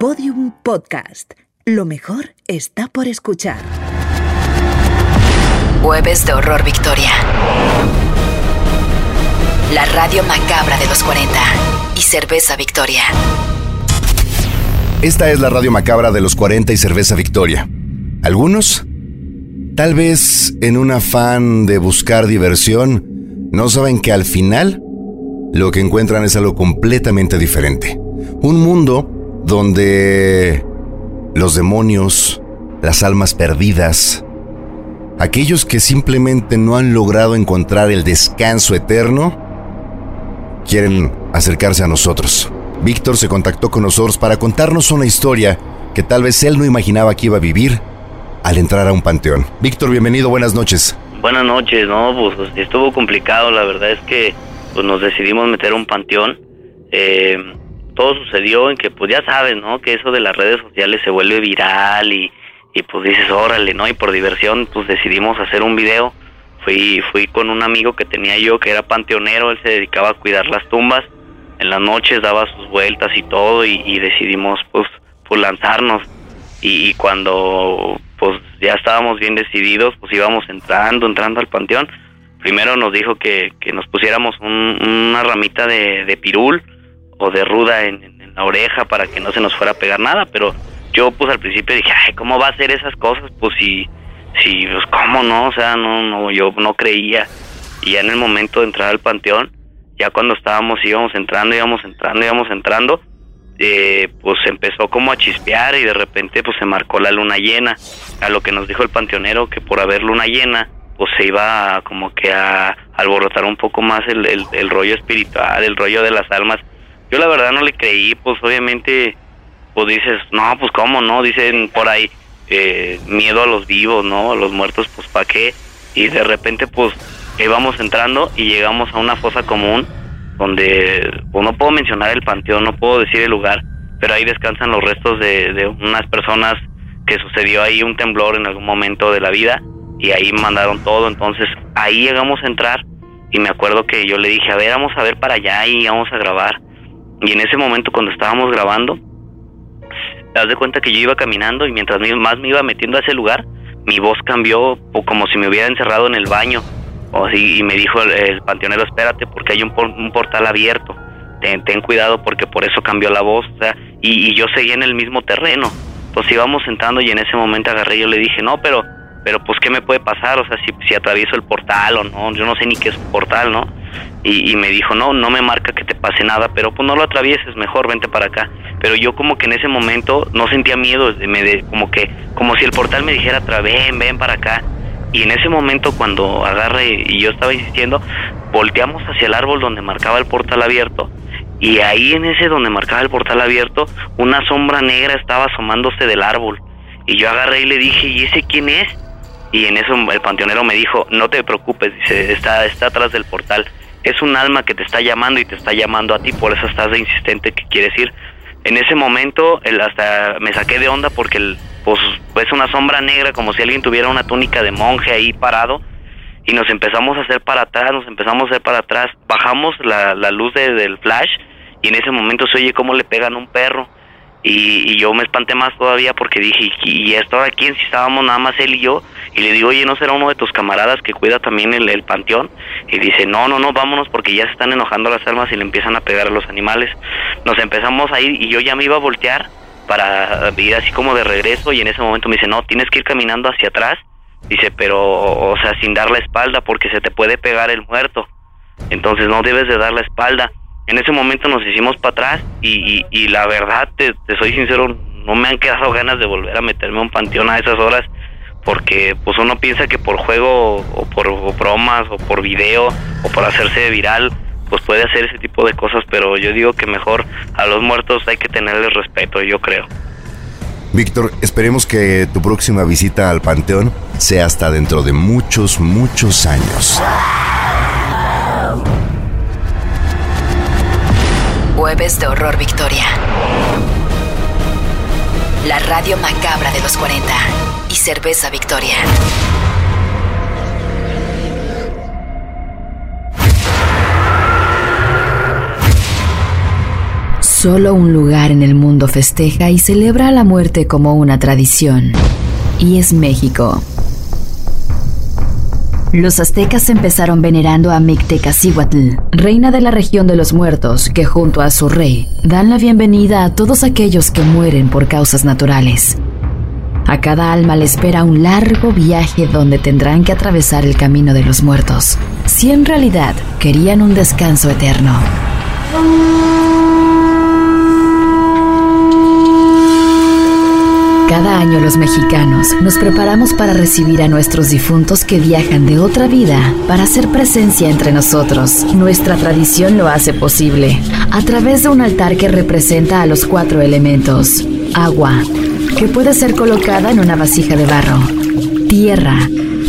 Podium Podcast. Lo mejor está por escuchar. Jueves de Horror Victoria. La radio macabra de los 40 y Cerveza Victoria. Esta es la radio macabra de los 40 y Cerveza Victoria. Algunos, tal vez en un afán de buscar diversión, no saben que al final lo que encuentran es algo completamente diferente. Un mundo donde los demonios, las almas perdidas, aquellos que simplemente no han logrado encontrar el descanso eterno, quieren acercarse a nosotros. Víctor se contactó con nosotros para contarnos una historia que tal vez él no imaginaba que iba a vivir al entrar a un panteón. Víctor, bienvenido, buenas noches. Buenas noches, no, pues estuvo complicado, la verdad es que pues, nos decidimos meter a un panteón. Eh, todo sucedió en que, pues ya sabes, ¿no? Que eso de las redes sociales se vuelve viral y, y pues dices, órale, ¿no? Y por diversión, pues decidimos hacer un video. Fui, fui con un amigo que tenía yo que era panteonero, él se dedicaba a cuidar las tumbas. En las noches daba sus vueltas y todo y, decidimos, pues, pues lanzarnos. Y, cuando, pues, ya estábamos bien decididos, pues íbamos entrando, entrando al panteón. Primero nos dijo que, que nos pusiéramos una ramita de, de pirul o de ruda en, la oreja para que no se nos fuera a pegar nada, pero yo pues al principio dije, ay, ¿cómo va a hacer esas cosas? Pues si, si, pues cómo no, o sea, no, no, yo no creía. Y ya en el momento de entrar al panteón, ya cuando estábamos, íbamos entrando, íbamos entrando, íbamos entrando, eh, pues empezó como a chispear y de repente pues se marcó la luna llena. A lo que nos dijo el panteonero que por haber luna llena, pues se iba como que a alborotar un poco más el, el, el rollo espiritual, el rollo de las almas yo la verdad no le creí, pues obviamente, pues dices, no, pues cómo no, dicen por ahí, eh, miedo a los vivos, ¿no? A los muertos, pues para qué. Y de repente, pues íbamos entrando y llegamos a una fosa común donde, pues no puedo mencionar el panteón, no puedo decir el lugar, pero ahí descansan los restos de unas personas que sucedió ahí un temblor en algún momento de la vida y ahí mandaron todo, entonces ahí llegamos a entrar y me acuerdo que yo le dije, a ver, vamos a ver para allá y vamos a grabar y en ese momento cuando estábamos grabando, das de cuenta que yo iba caminando y mientras más me iba metiendo a ese lugar, mi voz cambió como si me hubiera encerrado en el baño. O y me dijo el, panteonero, espérate porque hay un, un portal abierto. Ten, cuidado porque por eso cambió la voz. O sea, y, yo seguía en el mismo terreno. Pues íbamos entrando y en ese momento agarré y yo le dije, no, pero, pero pues qué me puede pasar, o sea, si, si atravieso el portal o no, yo no sé ni qué es portal, ¿no? Y, me dijo, no, no me marca que te pase nada, pero pues no lo atravieses, mejor vente para acá. Pero yo como que en ese momento no sentía miedo, me de, como que, como si el portal me dijera, ven, ven para acá. Y en ese momento cuando agarre y yo estaba insistiendo, volteamos hacia el árbol donde marcaba el portal abierto. Y ahí en ese donde marcaba el portal abierto, una sombra negra estaba asomándose del árbol. Y yo agarré y le dije, ¿y ese quién es? Y en eso el panteonero me dijo, no te preocupes, dice, está, está atrás del portal es un alma que te está llamando y te está llamando a ti, por eso estás de insistente que quieres ir. En ese momento el, hasta me saqué de onda porque el, pues es una sombra negra como si alguien tuviera una túnica de monje ahí parado y nos empezamos a hacer para atrás, nos empezamos a hacer para atrás, bajamos la, la luz del flash y en ese momento se oye cómo le pegan un perro y, yo me espanté más todavía porque dije, ¿y esto ahora quién? Si estábamos nada más él y yo. Y le digo, oye, ¿no será uno de tus camaradas que cuida también el, el panteón? Y dice, no, no, no, vámonos porque ya se están enojando las almas y le empiezan a pegar a los animales. Nos empezamos a ir y yo ya me iba a voltear para ir así como de regreso y en ese momento me dice, no, tienes que ir caminando hacia atrás. Dice, pero, o sea, sin dar la espalda porque se te puede pegar el muerto. Entonces no debes de dar la espalda en ese momento nos hicimos para atrás y, la verdad, te, soy sincero, no me han quedado ganas de volver a meterme a un panteón a esas horas porque pues uno piensa que por juego o por bromas o por video o por hacerse viral pues puede hacer ese tipo de cosas, pero yo digo que mejor a los muertos hay que tenerles respeto, yo creo. Víctor, esperemos que tu próxima visita al Panteón sea hasta dentro de muchos, muchos años. Jueves de Horror Victoria. La radio macabra de los 40 y Cerveza Victoria. Solo un lugar en el mundo festeja y celebra la muerte como una tradición. Y es México. Los aztecas empezaron venerando a Mictecacihuatl, reina de la región de los muertos, que junto a su rey dan la bienvenida a todos aquellos que mueren por causas naturales. A cada alma le espera un largo viaje donde tendrán que atravesar el camino de los muertos, si en realidad querían un descanso eterno. Cada año los mexicanos nos preparamos para recibir a nuestros difuntos que viajan de otra vida para hacer presencia entre nosotros. Nuestra tradición lo hace posible a través de un altar que representa a los cuatro elementos. Agua, que puede ser colocada en una vasija de barro. Tierra,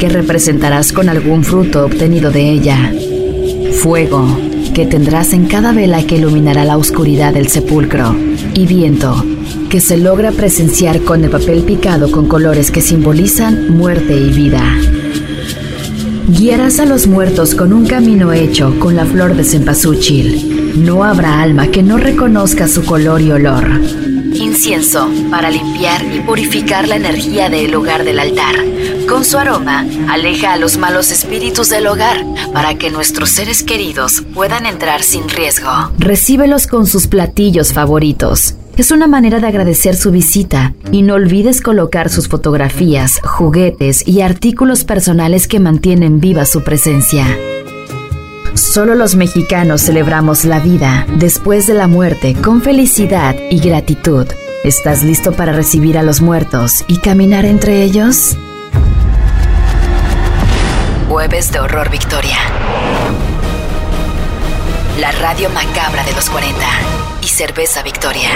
que representarás con algún fruto obtenido de ella. Fuego, que tendrás en cada vela que iluminará la oscuridad del sepulcro. Y viento, que se logra presenciar con el papel picado con colores que simbolizan muerte y vida. Guiarás a los muertos con un camino hecho con la flor de cempasúchil. No habrá alma que no reconozca su color y olor. Incienso para limpiar y purificar la energía del hogar del altar. Con su aroma, aleja a los malos espíritus del hogar para que nuestros seres queridos puedan entrar sin riesgo. Recíbelos con sus platillos favoritos es una manera de agradecer su visita y no olvides colocar sus fotografías, juguetes y artículos personales que mantienen viva su presencia. Solo los mexicanos celebramos la vida después de la muerte con felicidad y gratitud. ¿Estás listo para recibir a los muertos y caminar entre ellos? Jueves de Horror Victoria. La radio macabra de los 40 y Cerveza Victoria.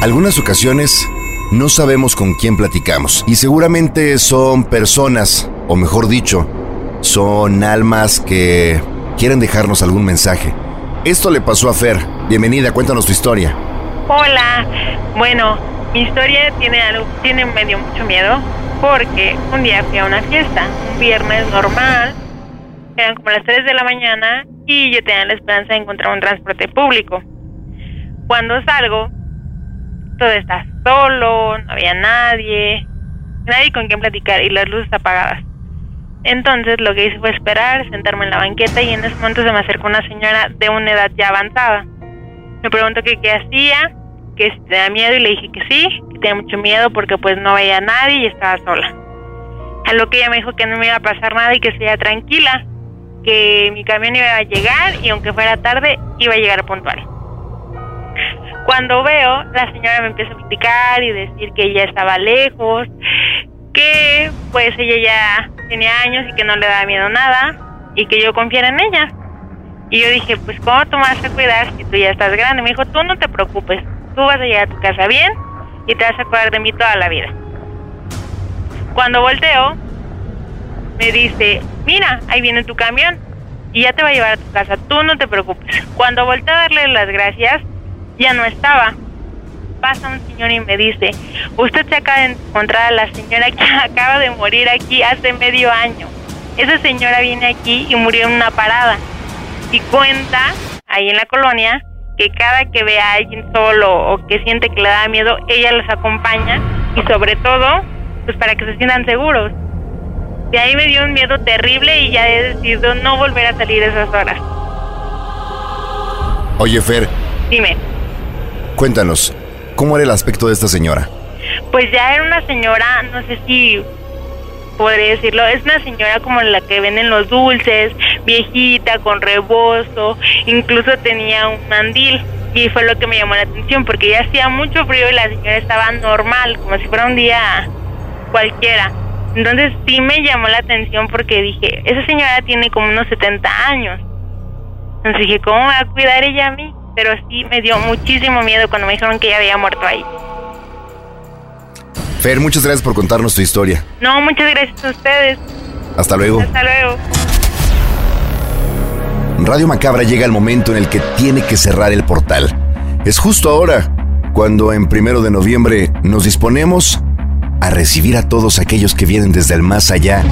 Algunas ocasiones no sabemos con quién platicamos y seguramente son personas, o mejor dicho, son almas que quieren dejarnos algún mensaje. Esto le pasó a Fer. Bienvenida, cuéntanos tu historia. Hola. Bueno, mi historia tiene algo, tiene medio mucho miedo porque un día fui a una fiesta, un viernes normal, eran como las 3 de la mañana y yo tenía la esperanza de encontrar un transporte público. Cuando salgo, todo está solo, no había nadie, nadie con quien platicar y las luces apagadas. Entonces lo que hice fue esperar, sentarme en la banqueta y en ese momento se me acercó una señora de una edad ya avanzada. Me preguntó que qué hacía, que si tenía miedo y le dije que sí, que tenía mucho miedo porque pues no veía nadie y estaba sola. A lo que ella me dijo que no me iba a pasar nada y que sería tranquila, que mi camión iba a llegar y aunque fuera tarde iba a llegar puntual. Cuando veo, la señora me empieza a explicar y decir que ella estaba lejos, que pues ella ya tenía años y que no le daba miedo nada y que yo confiara en ella. Y yo dije, pues ¿cómo tú vas a cuidar si tú ya estás grande? Me dijo, tú no te preocupes, tú vas a llegar a tu casa bien y te vas a acordar de mí toda la vida. Cuando volteo, me dice, mira, ahí viene tu camión y ya te va a llevar a tu casa, tú no te preocupes. Cuando volteé a darle las gracias, ya no estaba. Pasa un señor y me dice, usted se acaba de encontrar a la señora que acaba de morir aquí hace medio año. Esa señora viene aquí y murió en una parada. Y cuenta, ahí en la colonia, que cada que ve a alguien solo o que siente que le da miedo, ella los acompaña y sobre todo, pues para que se sientan seguros. De ahí me dio un miedo terrible y ya he decidido no volver a salir esas horas. Oye, Fer. Dime. Cuéntanos, ¿cómo era el aspecto de esta señora? Pues ya era una señora, no sé si podría decirlo, es una señora como la que venden los dulces, viejita, con rebozo, incluso tenía un mandil. Y fue lo que me llamó la atención, porque ya hacía mucho frío y la señora estaba normal, como si fuera un día cualquiera. Entonces sí me llamó la atención porque dije, esa señora tiene como unos 70 años. Entonces dije, ¿cómo me va a cuidar ella a mí? Pero sí me dio muchísimo miedo cuando me dijeron que ella había muerto ahí. Fer, muchas gracias por contarnos tu historia. No, muchas gracias a ustedes. Hasta luego. Hasta luego. Radio Macabra llega el momento en el que tiene que cerrar el portal. Es justo ahora, cuando en primero de noviembre nos disponemos a recibir a todos aquellos que vienen desde el más allá.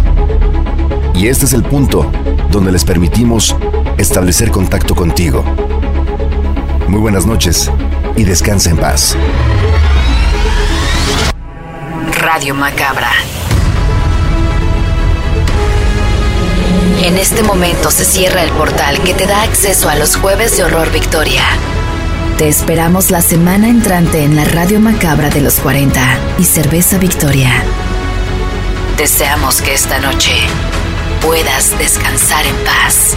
Y este es el punto donde les permitimos establecer contacto contigo. Muy buenas noches y descansa en paz. Radio Macabra. En este momento se cierra el portal que te da acceso a los jueves de Horror Victoria. Te esperamos la semana entrante en la Radio Macabra de los 40 y Cerveza Victoria. Deseamos que esta noche puedas descansar en paz.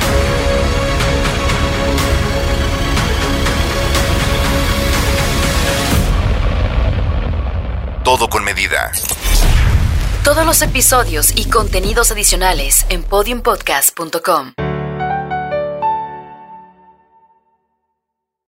Todo con medida. Todos los episodios y contenidos adicionales en podiumpodcast.com.